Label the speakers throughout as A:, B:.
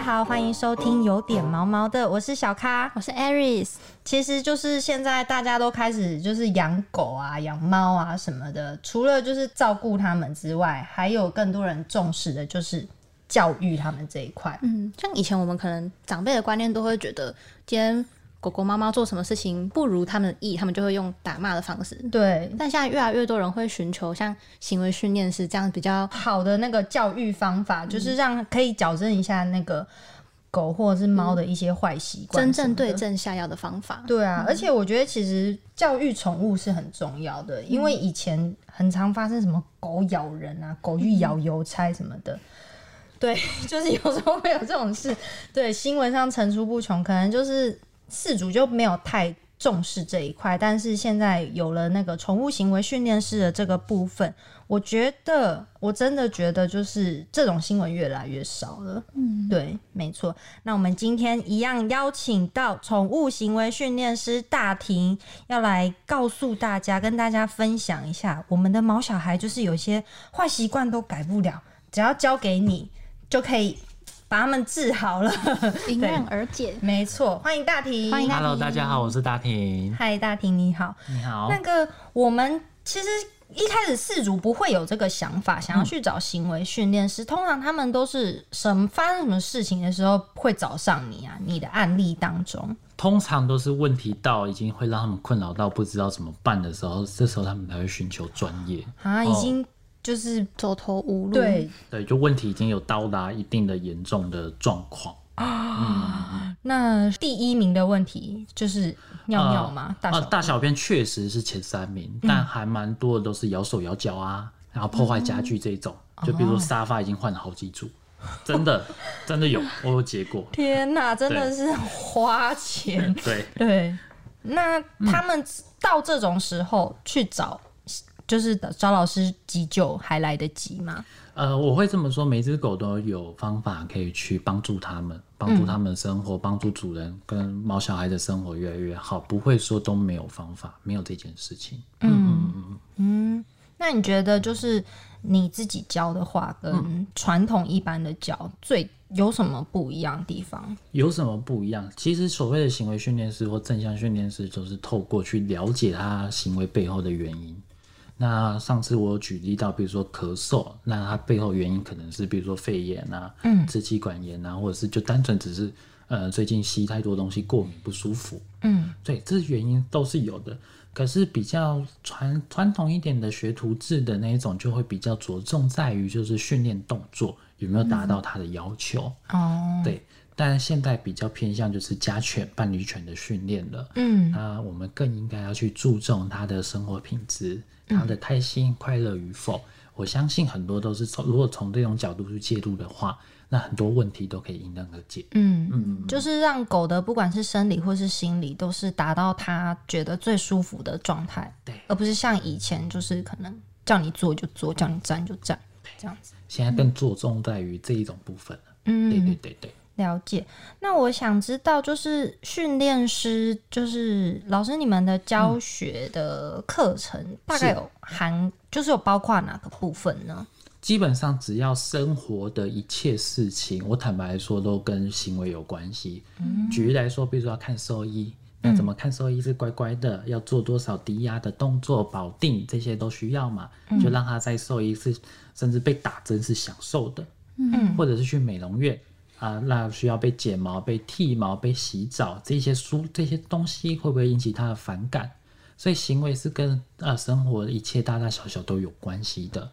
A: 家好，欢迎收听有点毛毛的，我是小咖，
B: 我是 Aris。
A: 其实就是现在大家都开始就是养狗啊、养猫啊什么的，除了就是照顾它们之外，还有更多人重视的就是教育他们这一块。
B: 嗯，像以前我们可能长辈的观念都会觉得，今天狗狗、猫猫做什么事情不如他们的意，他们就会用打骂的方式。
A: 对，
B: 但现在越来越多人会寻求像行为训练师这样比较
A: 好的那个教育方法，就是让可以矫正一下那个狗或者是猫的一些坏习惯，
B: 真正对。症下药的方法。
A: 对啊，而且我觉得其实教育宠物是很重要的，因为以前很常发生什么狗咬人啊、狗欲咬邮差什么的。对，就是有时候会有这种事，对，新闻上层出不穷，可能就是饲主就没有太重视这一块，但是现在有了那个宠物行为训练师的这个部分，我觉得我真的觉得就是这种新闻越来越少了。嗯，对，没错。那我们今天一样邀请到宠物行为训练师大婷，要来告诉大家，跟大家分享一下，我们的毛小孩就是有些坏习惯都改不了，只要交给你就可以把他们治好了。
B: 迎刃而解。
A: 没错，欢迎大婷，
B: 欢迎大婷
C: Hello，大家好，我是大婷。
A: 嗨，大婷你好。
C: 你好
A: 那，个我们其实一开始饲主不会有这个想法，想要去找行为训练师。通常他们都是什么发生什么事情的时候会找上你啊？你的案例当中，
C: 通常都是问题到已经会让他们困扰到不知道怎么办的时候，这时候他们才会寻求专业。
A: 啊，已经就是
B: 走投无路。
A: 对，
C: 对，就问题已经有到达一定的严重的状况啊。
A: 那第一名的问题就是尿尿吗？大
C: 啊，
A: 小
C: 大小便确实是前三名，但还蛮多的都是咬手咬脚啊，然后破坏家具这种。就比如说沙发已经换了好几组，真的 真的有，我有结果。
A: 天哪，真的是花钱。
C: 对，
A: 对，那他们到这种时候去找，就是找老师急救还来得及吗？
C: 呃，我会这么说，每只狗都有方法可以去帮助它们，帮助它们生活，帮助主人跟毛小孩的生活越来越好，不会说都没有方法，没有这件事情。
A: 嗯嗯嗯那你觉得就是你自己教的话，跟传统一般的教最有什么不一样的地方？
C: 有什么不一样？其实所谓的行为训练师或正向训练师，就是透过去了解他行为背后的原因。那上次我有举例到，比如说咳嗽，那它背后原因可能是比如说肺炎啊、嗯、支气管炎啊，或者是就单纯只是呃最近吸太多东西过敏不舒服，
A: 嗯，
C: 对，这原因都是有的。可是比较传传统一点的学徒制的那一种，就会比较着重在于就是训练动作有没有达到他的要求。
A: 哦，
C: 对，但现在比较偏向就是家犬、伴侣犬的训练了。
A: 嗯，
C: 那我们更应该要去注重它的生活品质，它的开心、快乐与否。我相信很多都是从如果从这种角度去介入的话，那很多问题都可以迎刃而解。
A: 嗯嗯，就是让狗的不管是生理或是心理，都是达到它觉得最舒服的状态，
C: 对
A: 而不是像以前就是可能叫你坐就坐，叫你站就站这样子。
C: 现在更着重在于这一种部分了。
A: 嗯，
C: 对对对对。
A: 了解。那我想知道，就是训练师，就是老师，你们的教学的课程、大概有含，就是有包括哪个部分呢？
C: 基本上只要生活的一切事情，我坦白来说都跟行为有关系。举例来说，比如说要看兽医，那怎么看兽医是乖乖的，要做多少低压的动作保定，这些都需要嘛？就让他在兽医是甚至被打针是享受的，
A: 嗯
C: 或者是去美容院啊，那需要被剪毛、被剃毛、被洗澡，这些书这些东西会不会引起他的反感？所以行为是跟呃生活的一切大大小小都有关系的。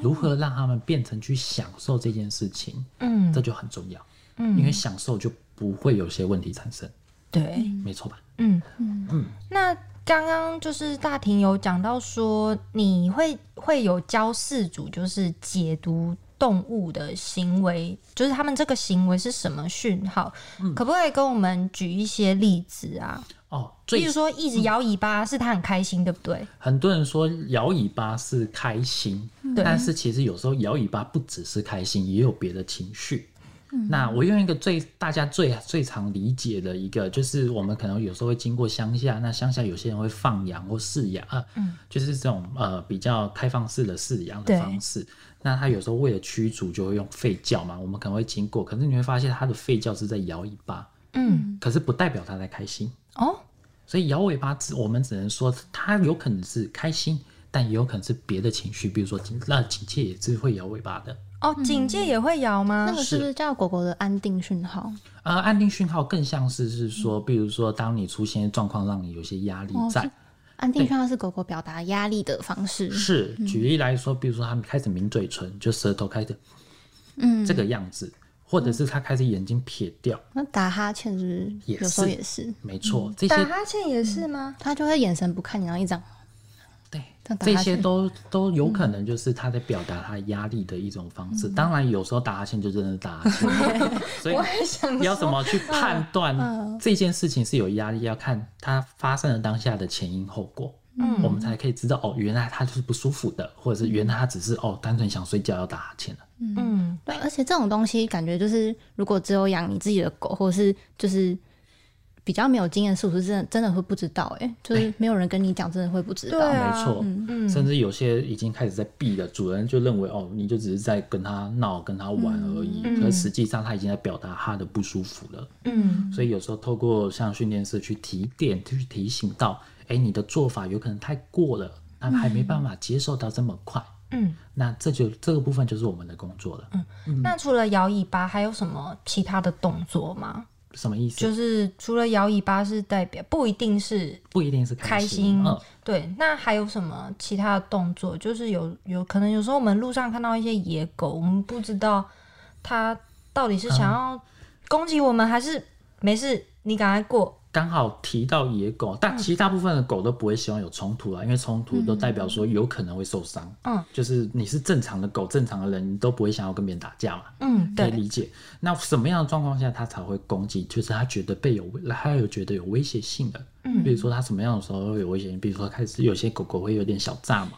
C: 如何让他们变成去享受这件事情，
A: 嗯
C: 这就很重要。
A: 嗯
C: 因为享受就不会有些问题产生，
A: 对，
C: 没错吧？
A: 嗯
B: 嗯
C: 嗯。
A: 那刚刚就是大庭有讲到说，你会会有教饲主，就是解读动物的行为，就是他们这个行为是什么讯号？可不可以跟我们举一些例子啊？
C: 哦，
A: 比如说一直摇尾巴，是他很开心，对不对？
C: 很多人说摇尾巴是开心，
A: 对
C: 但是其实有时候摇尾巴不只是开心，也有别的情绪。那我用一个最大家最最常理解的一个，就是我们可能有时候会经过乡下，那乡下有些人会放羊或饲养啊，就是这种呃比较开放式的饲养的方式。那他有时候为了驱逐，就会用吠叫嘛，我们可能会经过，可是你会发现他的吠叫是在摇尾巴，
A: 嗯，
C: 可是不代表他在开心。
A: 哦，
C: 所以摇尾巴只我们只能说他有可能是开心，但也有可能是别的情绪，比如说警那警戒也是会摇尾巴的。
A: 哦，警戒也会摇吗？
B: 那个是不是叫狗狗的安定讯号？
C: 呃，安定讯号更像是是说，比如说当你出现状况让你有些压力在，
B: 安定讯号是狗狗表达压力的方式。
C: 是举例来说，比如说他们开始抿嘴唇，就舌头开始
B: 嗯，
C: 这个样子，或者是它开始眼睛撇掉，
B: 那打哈欠是不是
C: 也
B: 有时候也是？
C: 没错，这
A: 打哈欠也是吗？
B: 他就会眼神不看你，然后一张
C: 对
B: 这。
C: 些都都有可能就是他在表达他压力的一种方式。当然，有时候打哈欠就真的是打哈欠，所以要怎
A: 说，
C: 么去判断这件事情是有压力，要看它发生的当下的前因后果，
A: 嗯。
C: 我们才可以知道哦，原来他就是不舒服的，或者是原来他只是哦单纯想睡觉要打哈欠了。
A: 嗯，
B: 对，而且这种东西感觉就是，如果只有养你自己的狗，或者是就是比较没有经验，是不是真的真的会不知道、欸？哎，就是没有人跟你讲，真的会不知道。
C: 没错，
A: 嗯
C: 甚至有些已经开始在避了，主人就认为哦，你就只是在跟他闹、跟他玩而已，
A: 嗯
C: 可是实际上他已经在表达他的不舒服了。
A: 嗯
C: 所以有时候透过像训练师去提点、去提醒到，哎，你的做法有可能太过了，他还没办法接受到这么快。
A: 嗯。
C: 那这就这个部分就是我们的工作了。
A: 嗯那除了摇尾巴，还有什么其他的动作吗？
C: 什么意思？
A: 就是除了摇尾巴是代表不一定是
C: 不一定是
A: 开
C: 心，
A: 对。那还有什么其他的动作？就是有有可能有时候我们路上看到一些野狗，我们不知道它到底是想要攻击我们，还是没事，你赶快过。
C: 刚好提到野狗，但其实大部分的狗都不会希望有冲突啊，因为冲突都代表说有可能会受伤。
A: 嗯，
C: 就是你是正常的狗，正常的人，你都不会想要跟别人打架嘛。
A: 嗯，
C: 可以
A: 对，
C: 理解。那什么样的状况下它才会攻击？就是它觉得被有，它有觉得有威胁性的。
A: 嗯
C: 比如说它什么样的时候会有危险性？比如说开始有些狗狗会有点小炸毛，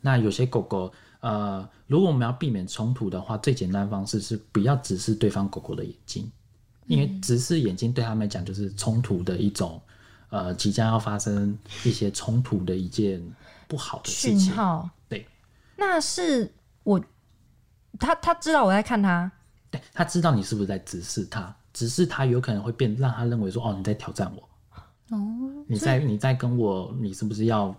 C: 那有些狗狗，呃，如果我们要避免冲突的话，最简单的方式是不要直视对方狗狗的眼睛，因为直视眼睛对他们来讲就是冲突的一种，呃，即将要发生一些冲突的一件不好的事情。
A: 号。
C: 对，
A: 那是我，他他知道我在看他，
C: 对他知道你是不是在直视他，直视他有可能会变让他认为说哦你在挑战我，
B: 哦，
C: 你在你在跟我，你是不是要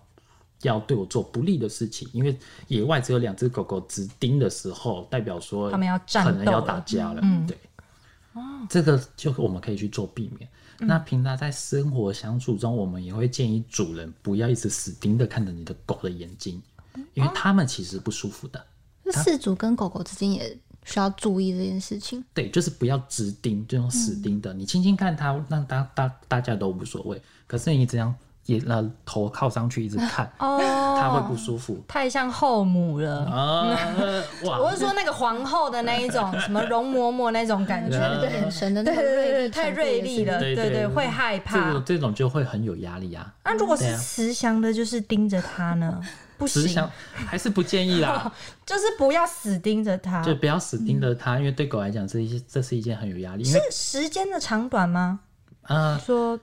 C: 要对我做不利的事情？因为野外只有两只狗狗直盯的时候，代表说
A: 他们要战
C: 可能要
A: 斗
C: 打架了。
A: 嗯
C: 对，这个就我们可以去做避免。那平常在生活相处中，我们也会建议主人不要一直死盯的看着你的狗的眼睛，因为它们其实不舒服的。
B: 那饲主跟狗狗之间也需要注意这件事情。
C: 对，就是不要直盯，这种死盯的，你轻轻看它，让大大大家都无所谓。可是你这样也那头靠上去一直看，
A: 哦，
C: 他会不舒服。
A: 太像后母了。
C: 啊，哇！
A: 我是说那个皇后的那一种，什么容嬷嬷那种感觉，
C: 啊
A: 对
B: 眼神的那
A: 对
B: 个锐利
A: 对对对，太锐利了，对
C: 对对
A: 会害
C: 这
A: 怕
C: 种。这种就会很有压力啊。
A: 那如果是慈祥的，就是盯着他呢，不行
C: 还是不建议啦，
A: 就是不要死盯着他。
C: 就不要死盯着它，因为对狗来讲这一这是一件很有压力。因为
A: 是时间的长短吗？
C: 啊、
A: 说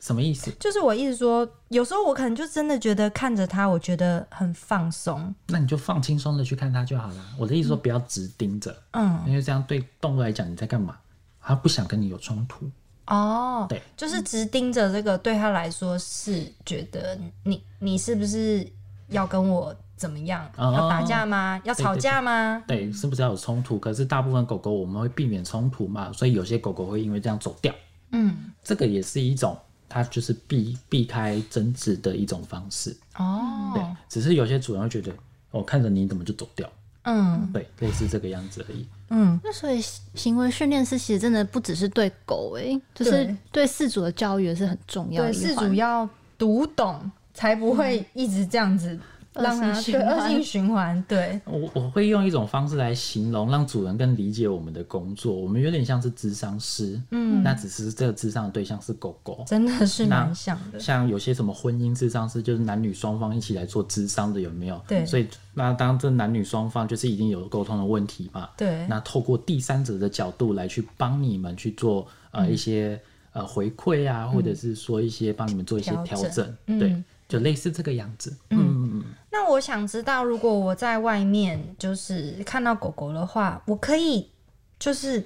C: 什么意思？
A: 就是我意思说，有时候我可能就真的觉得看着他，我觉得很放松。
C: 那你就放轻松的去看它就好了。我的意思说不要直盯着，
A: 嗯，
C: 因为这样对动物来讲你在干嘛？它不想跟你有冲突。
A: 哦，
C: 对，
A: 就是直盯着这个，对他来说是觉得你你是不是要跟我怎么样？
C: 哦
A: 要打架吗？要吵架吗？
C: 对，是不是要有冲突？可是大部分狗狗我们会避免冲突嘛，所以有些狗狗会因为这样走掉。
A: 嗯，
C: 这个也是一种，它就是避避开争执的一种方式。
A: 哦，
C: 对，只是有些主人会觉得，我、看着你怎么就走掉？
A: 嗯
C: 对，类似这个样子而已。
A: 嗯，
B: 那所以行为训练师其实真的不只是对狗诶、就是
A: 对
B: 对饲主的教育也是很重要的
A: 对，
B: 一环。
A: 事主要读懂，才不会一直这样子让它
B: 恶性循
A: 对恶性
B: 环。
A: 循环，对，
C: 我我会用一种方式来形容，让主人更理解我们的工作。我们有点像是智商师，嗯，那只是这个智商的对象是狗狗。
A: 真的是
C: 那
A: 蛮像的。
C: 像有些什么婚姻智商师，就是男女双方一起来做智商的，有没有？
A: 对
C: 所以那当这男女双方就是已经有沟通的问题嘛，
A: 对
C: 那透过第三者的角度来去帮你们去做呃
A: 嗯
C: 一些呃回馈啊，或者是说一些帮你们做一些
A: 调整
C: 调整，
A: 嗯
C: 对，就类似这个样子。嗯，
A: 那我想知道，如果我在外面就是看到狗狗的话，我可以就是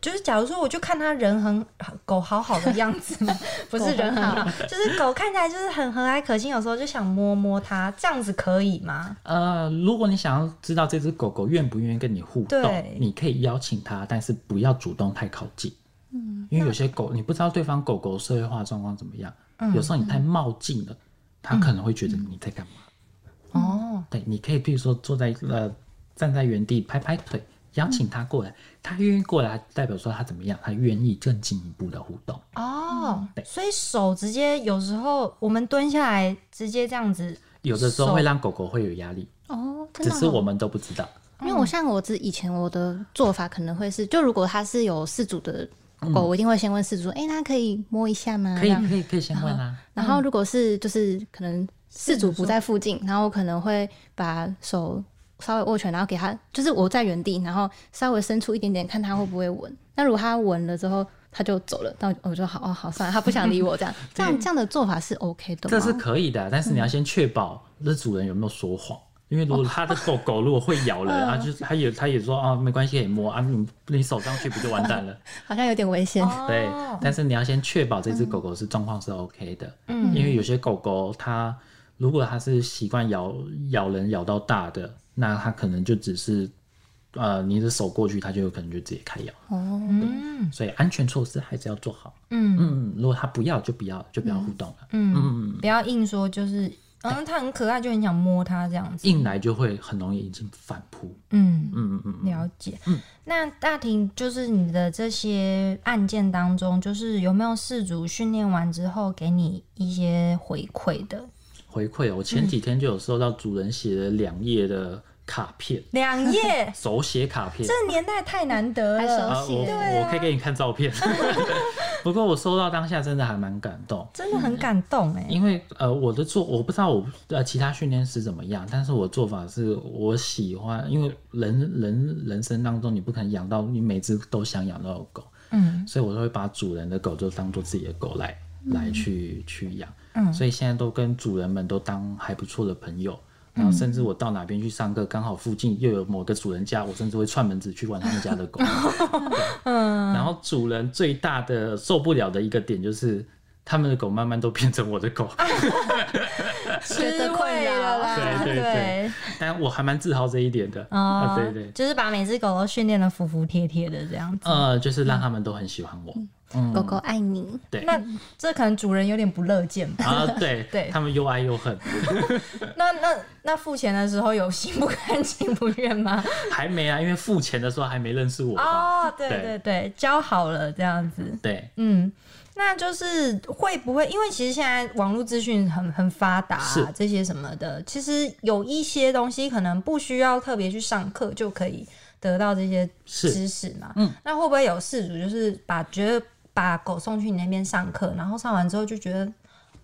A: 就是，假如说我就看它人很狗好好的样子吗，不是人很好，就是狗看起来就是很和蔼可亲，有时候就想摸摸它，这样子可以吗？
C: 呃，如果你想要知道这只狗狗愿不愿意跟你互动，你可以邀请它，但是不要主动太靠近。嗯，因为有些狗你不知道对方狗狗社会化状况怎么样，
A: 嗯
C: 有时候你太冒进了，它可能会觉得你在干嘛。
A: 哦，
C: 对，你可以比如说坐在呃站在原地拍拍腿，邀请他过来，他愿意过来，代表说他怎么样？他愿意更进一步的互动。
A: 哦，
C: 对
A: 所以手直接有时候我们蹲下来直接这样子，
C: 有的时候
A: 手
C: 会让狗狗会有压力，
B: 哦，真的哦、
C: 只是我们都不知道。
B: 因为我像我之以前我的做法可能会是，就如果它是有饲主的狗，我一定会先问饲主，哎、那可以摸一下吗？
C: 可以可以可以先问啊。
B: 然后如果是就是可能饲主不在附近，然后我可能会把手稍微握拳，然后给他，就是我在原地，然后稍微伸出一点点，看他会不会闻。那如果他闻了之后，他就走了，那我就好哦好算了，他不想理我这样，这样这样的做法是 OK 的吗？
C: 这是可以的，但是你要先确保这主人有没有说谎。因为如果他的狗狗如果会咬人 啊，就是他也他也说啊没关系可以摸啊，你你手上去不就完蛋了？
B: 好像有点危险。
C: 对
A: 哦，
C: 但是你要先确保这只狗狗是状况是 OK 的，嗯，因为有些狗狗它如果它是习惯咬咬人咬到大的，那它可能就只是呃你的手过去，它就有可能就直接开咬，
B: 哦，
A: 嗯。
C: 所以安全措施还是要做好。
A: 嗯。
C: 嗯，如果它不要就不要就不要互动了，
A: 嗯嗯，不要硬说就是，嗯，它很可爱，就很想摸它这样子，
C: 硬来就会很容易已经反扑。
A: 嗯。
C: 嗯嗯嗯，
A: 了解，嗯。那大庭就是你的这些案件当中，就是有没有事主训练完之后给你一些回馈的？
C: 回馈哦，我前几天就有收到主人写了两页的卡片，
A: 两页，
C: 手写卡片。
A: 这年代太难得了，
C: 啊，
B: 手写
C: 我
A: 对啊
C: 我可以给你看照片。不过我收到当下真的还蛮感动，
A: 真的很感动哎。
C: 因为呃我的做我不知道我呃其他训练师怎么样，但是我做法是我喜欢，因为人人人生当中你不可能养到你每只都想养到的狗，
A: 嗯
C: 所以我都会把主人的狗就当做自己的狗来、来去去养，
A: 嗯
C: 所以现在都跟主人们都当还不错的朋友。然后甚至我到哪边去上课，刚好附近又有某个主人家，我甚至会串门子去玩他们家的狗。
A: 嗯，
C: 然后主人最大的受不了的一个点就是，他们的狗慢慢都变成我的狗，
A: 吃
B: 得困
A: 味
B: 扰
A: 了啦，
C: 对对对但我还蛮自豪这一点的。
A: 哦
C: 啊，对对，
A: 就是把每只狗都训练的服服帖帖的这样子。
C: 呃，就是让他们都很喜欢我。嗯，
B: 狗狗爱你，
C: 对。
A: 那这可能主人有点不乐见吧？
C: 啊，对
A: 对
C: 他们又爱又恨，
A: 那那那付钱的时候有心不甘情不愿吗？
C: 还没啊，因为付钱的时候还没认识我吧？
A: 哦，对
C: 对
A: 对对，教好了这样子。
C: 对，
A: 嗯，那就是会不会？因为其实现在网络资讯很很发达、啊，这些什么的，其实有一些东西可能不需要特别去上课就可以得到这些知识嘛。
C: 嗯，
A: 那会不会有事主就是把觉得把狗送去你那边上课，然后上完之后就觉得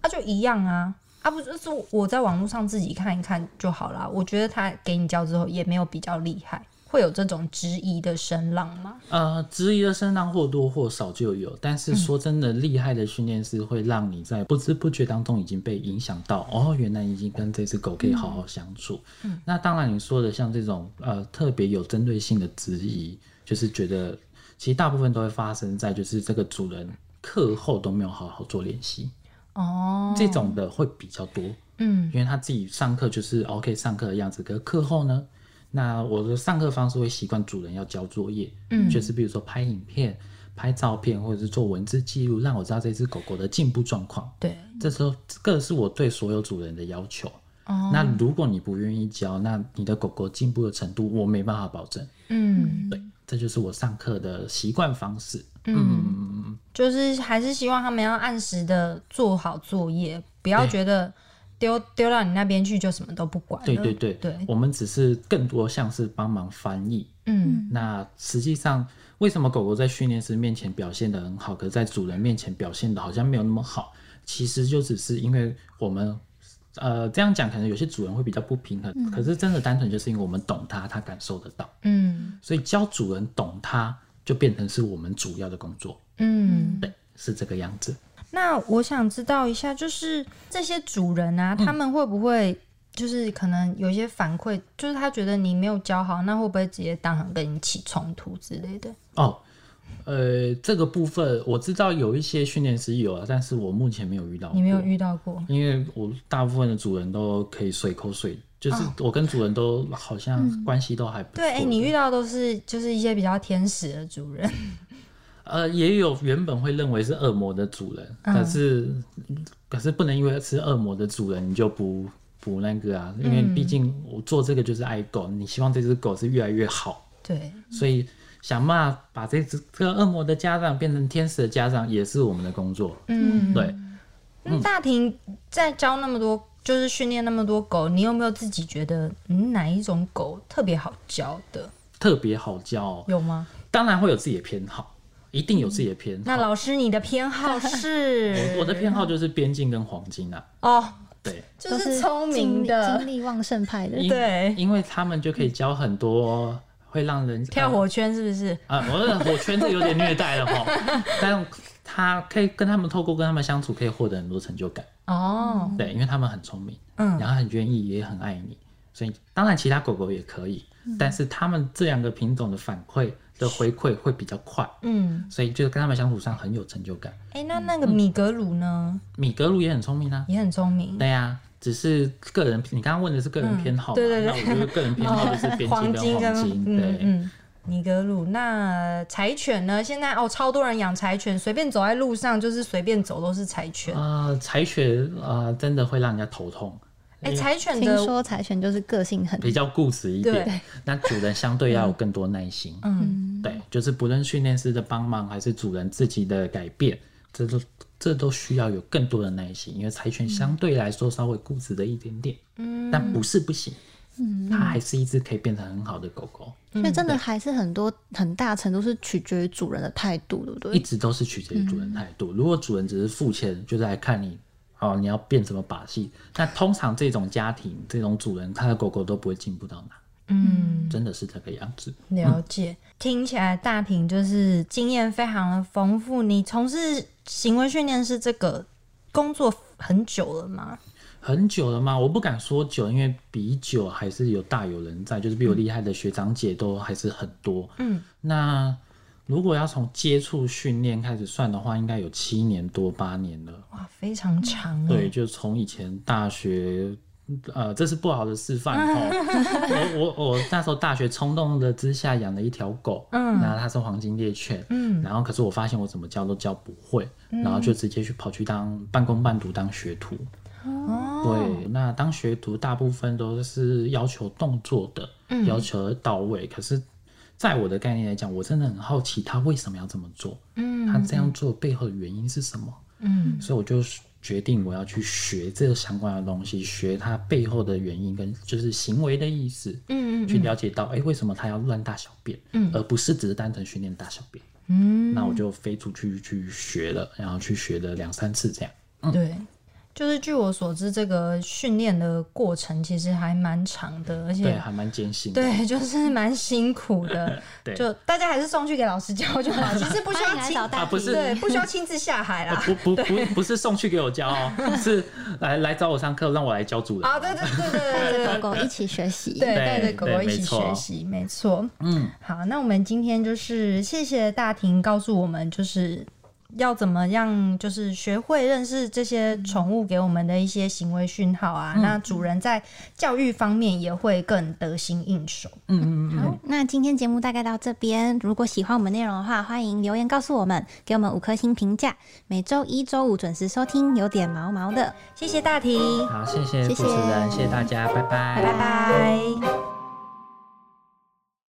A: 啊就一样啊。啊，不就是我在网络上自己看一看就好啦。我觉得他给你教之后也没有比较厉害，会有这种质疑的声浪吗？
C: 呃，质疑的声浪或多或少就有，但是说真的，厉害的训练师会让你在不知不觉当中已经被影响到，哦，原来已经跟这只狗可以好好相处。嗯那当然，你说的像这种呃特别有针对性的质疑，就是觉得其实大部分都会发生在就是这个主人课后都没有好好做练习，
A: 哦，
C: 这种的会比较多。
A: 嗯
C: 因为他自己上课就是 OK 上课的样子，可是课后呢，那我的上课方式会习惯主人要交作业，
A: 嗯
C: 就是比如说拍影片、拍照片，或者是做文字记录，让我知道这只狗狗的进步状况。
A: 对，
C: 这时候，这个是我对所有主人的要求。
A: 哦
C: 那如果你不愿意教，那你的狗狗进步的程度我没办法保证。
A: 嗯。
C: 对，这就是我上课的习惯方式。嗯，
A: 就是还是希望他们要按时的做好作业，不要觉得丢丢到你那边去就什么都不管了。
C: 对对对，
A: 对
C: 我们只是更多像是帮忙翻译。
A: 嗯
C: 那实际上，为什么狗狗在训练师面前表现的很好，可是在主人面前表现的好像没有那么好？其实就只是因为我们，呃，这样讲可能有些主人会比较不平衡，可是真的单纯就是因为我们懂它，它感受得到，
A: 嗯
C: 所以教主人懂它，就变成是我们主要的工作。
A: 嗯。
C: 对，是这个样子。
A: 那我想知道一下，就是这些主人啊，
C: 嗯
A: 他们会不会就是可能有一些反馈，就是他觉得你没有教好，那会不会直接当场跟你起冲突之类的？
C: 哦，呃，这个部分我知道有一些训练师有啊，但是我目前没有遇到过。
A: 你没有遇到过？
C: 因为我大部分的主人都可以随口水，就是
A: 哦
C: 我跟主人都好像关系都还不错的。
A: 对，哎、你遇到都是就是一些比较天使的主人，
C: 呃也有原本会认为是恶魔的主人，
A: 嗯
C: 可是可是不能因为是恶魔的主人你就不不那个啊，因为
A: 嗯
C: 毕竟我做这个就是爱狗，你希望这只狗是越来越好，
A: 对，
C: 所以想办法把这只这个恶魔的家长变成天使的家长，也是我们的工作。
A: 嗯，
C: 对。
A: 那大庭在教那么多，就是训练那么多狗，你有没有自己觉得，嗯，哪一种狗特别好教的？
C: 特别好教哦、
A: 有吗？
C: 当然会有自己的偏好，一定有自己的偏好。
A: 那老师，你的偏好 是？
C: 我我的偏好就是边境跟黄金啊，
A: 哦，
C: 对，
A: 就是聪明的
B: 精，力旺盛派的。
A: 对
C: 因为他们就可以教很多会让人
A: 跳火圈是不是？
C: 啊，我的火圈是有点虐待了哈，但他可以跟他们透过跟他们相处，可以获得很多成就感。
A: 哦，
C: 对，因为他们很聪明，
A: 嗯
C: 然后很愿意，也很爱你，所以当然其他狗狗也可以，但是他们这两个品种的反馈的回馈会比较快，
A: 嗯，
C: 所以就是跟他们相处上很有成就感。
A: 哎、那那个米格鲁呢，
C: 米格鲁也很聪明啊，
A: 也很聪明，
C: 对呀、只是个人，你刚刚问的是个人偏好嘛？
A: 嗯对对对
C: 那我觉得个人偏好就是边
A: 黄
C: 境跟黄金，
A: 嗯
C: 对。
A: 嗯。米格鲁，那柴犬呢？现在哦，超多人养柴犬，随便走在路上就是随便走都是柴犬。
C: 呃，柴犬呃真的会让人家头痛，
A: 哎、柴犬
B: 听说柴犬就是个性很
C: 比较固执一
A: 对
C: 点。那主人相对要有更多耐心。
A: 嗯
C: 对，就是不论训练师的帮忙还是主人自己的改变，这都这都需要有更多的耐心，因为柴犬相对来说稍微固执的一点点，
A: 嗯，
C: 但不是不行，嗯它还是一只可以变成很好的狗狗，
B: 所以真的还是很多很大程度是取决于主人的态度，对不对？
C: 一直都是取决于主人态度。如果主人只是付钱，就是来看你。哦，你要变什么把戏？那通常这种家庭、这种主人，他的狗狗都不会进步到哪，
A: 嗯，
C: 真的是这个样子。
A: 了解。听起来大平就是经验非常的丰富。你从事行为训练师这个工作很久了吗？
C: 很久了吗？我不敢说久，因为比久还是有大有人在，就是比我厉害的学长姐都还是很多。
A: 嗯，
C: 那如果要从接触训练开始算的话，应该有七年多八年了。
A: 哇，非常长
C: 对，
A: 哎。
C: 就从以前大学，呃，这是不好的示范 哦。我我我那时候大学冲动的之下养了一条狗，
A: 嗯
C: 然后它是黄金猎犬，
A: 嗯
C: 然后可是我发现我怎么教都教不会，然后就直接去跑去当半工半读当学徒。
A: 哦，
C: 对，那当学徒大部分都是要求动作的，
A: 嗯
C: 要求到位。可是，在我的概念来讲，我真的很好奇他为什么要这么做，
A: 嗯
C: 他这样做背后的原因是什么？
A: 嗯
C: 所以我就决定我要去学这个相关的东西，学它背后的原因跟就是行为的意思，
A: 嗯
C: 去了解到，哎、为什么他要乱大小便，
A: 嗯
C: 而不是只是单纯训练大小便。
A: 嗯，
C: 那我就飞出去去学了，然后去学了两三次这样。
A: 嗯对。就是据我所知，这个训练的过程其实还蛮长的，而
C: 对，
A: 且
C: 还蛮艰辛的。
A: 对，就是蛮辛苦的。
C: 对
A: 就大家还是送去给老师教就好，其实不需要亲
C: 啊不是
A: 对，不需要亲自下海啦。
C: 不不 不不是送去给我教哦，是来来找我上课，让我来教主人。
A: 啊，对对对对对对对
B: 狗狗一起学习。
A: 对，
C: 对
A: 带着狗狗一起学习，没错。
C: 嗯，
A: 好，那我们今天就是谢谢大婷告诉我们，就是要怎么样，就是学会认识这些宠物给我们的一些行为讯号啊。那主人在教育方面也会更得心应手。
C: 嗯嗯嗯
B: 好，那今天节目大概到这边。如果喜欢我们内容的话，欢迎留言告诉我们，给我们五颗星评价。每周一、周五准时收听，有点毛毛的。
A: 谢谢大庭，
C: 好，谢谢
B: 谢谢
C: 主持人，谢谢大家，拜拜，
A: 拜拜。